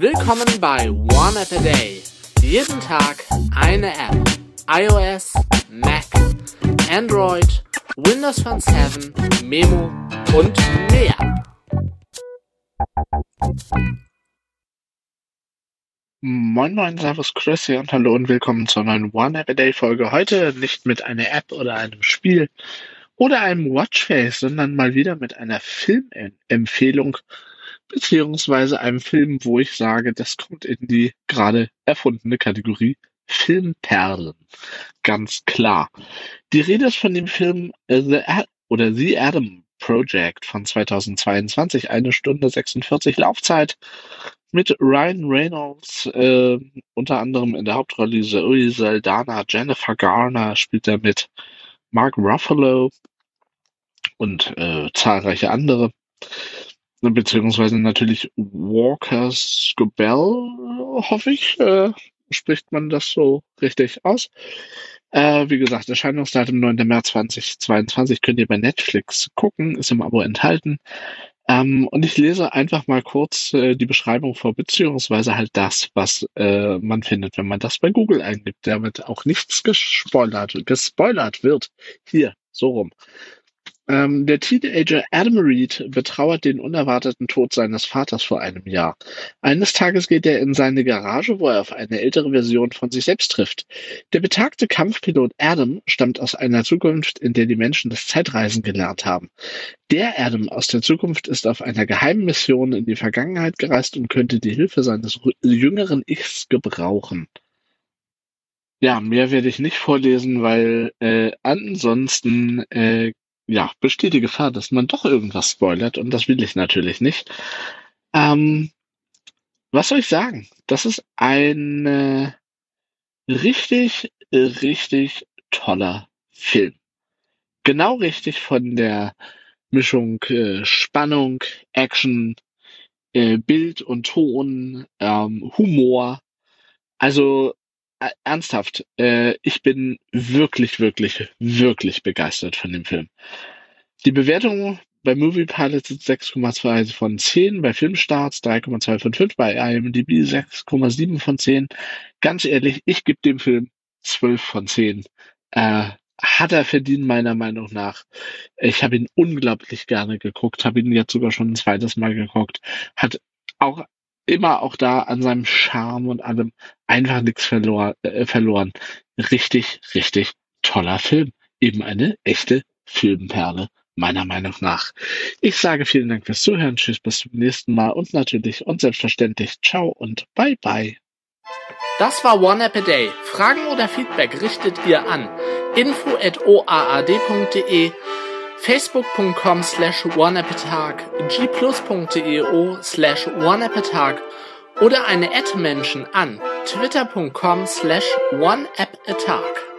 Willkommen bei One App a Day. Jeden Tag eine App. iOS, Mac, Android, Windows Phone 7, Memo und mehr. Moin Moin, Servus Chris hier und hallo und willkommen zur neuen One App a Day Folge. Heute nicht mit einer App oder einem Spiel oder einem Watchface, sondern mal wieder mit einer Filmempfehlung beziehungsweise einem Film, wo ich sage, das kommt in die gerade erfundene Kategorie Filmperlen. Ganz klar. Die Rede ist von dem Film äh, The Ad oder The Adam Project von 2022, eine Stunde 46 Laufzeit mit Ryan Reynolds, äh, unter anderem in der Hauptrolle Zoe Saldana, Jennifer Garner spielt er mit, Mark Ruffalo und äh, zahlreiche andere beziehungsweise natürlich Walker Scobell, hoffe ich, äh, spricht man das so richtig aus. Äh, wie gesagt, Erscheinungsdatum 9. März 2022 könnt ihr bei Netflix gucken, ist im Abo enthalten. Ähm, und ich lese einfach mal kurz äh, die Beschreibung vor, beziehungsweise halt das, was äh, man findet, wenn man das bei Google eingibt, damit auch nichts gespoilert, gespoilert wird. Hier, so rum. Ähm, der Teenager Adam Reed betrauert den unerwarteten Tod seines Vaters vor einem Jahr. Eines Tages geht er in seine Garage, wo er auf eine ältere Version von sich selbst trifft. Der betagte Kampfpilot Adam stammt aus einer Zukunft, in der die Menschen das Zeitreisen gelernt haben. Der Adam aus der Zukunft ist auf einer geheimen Mission in die Vergangenheit gereist und könnte die Hilfe seines jüngeren Ichs gebrauchen. Ja, mehr werde ich nicht vorlesen, weil äh, ansonsten äh, ja, besteht die Gefahr, dass man doch irgendwas spoilert und das will ich natürlich nicht. Ähm, was soll ich sagen? Das ist ein richtig, richtig toller Film. Genau richtig von der Mischung äh, Spannung, Action, äh, Bild und Ton, ähm, Humor. Also ernsthaft, äh, ich bin wirklich, wirklich, wirklich begeistert von dem Film. Die Bewertung bei Movie Pilot sind 6,2 von 10, bei Filmstarts 3,2 von 5, bei IMDb 6,7 von 10. Ganz ehrlich, ich gebe dem Film 12 von 10. Äh, hat er verdient, meiner Meinung nach. Ich habe ihn unglaublich gerne geguckt, habe ihn jetzt sogar schon ein zweites Mal geguckt. Hat auch immer auch da an seinem Charme und allem einfach nichts verlor, äh, verloren. Richtig, richtig toller Film. Eben eine echte Filmperle, meiner Meinung nach. Ich sage vielen Dank fürs Zuhören. Tschüss, bis zum nächsten Mal und natürlich und selbstverständlich ciao und bye bye. Das war One App a Day. Fragen oder Feedback richtet ihr an info at oaad.de facebook.com slash oneappatag, gplus.io slash oneappatag oder eine Ad-Menschen an twitter.com slash oneappatag.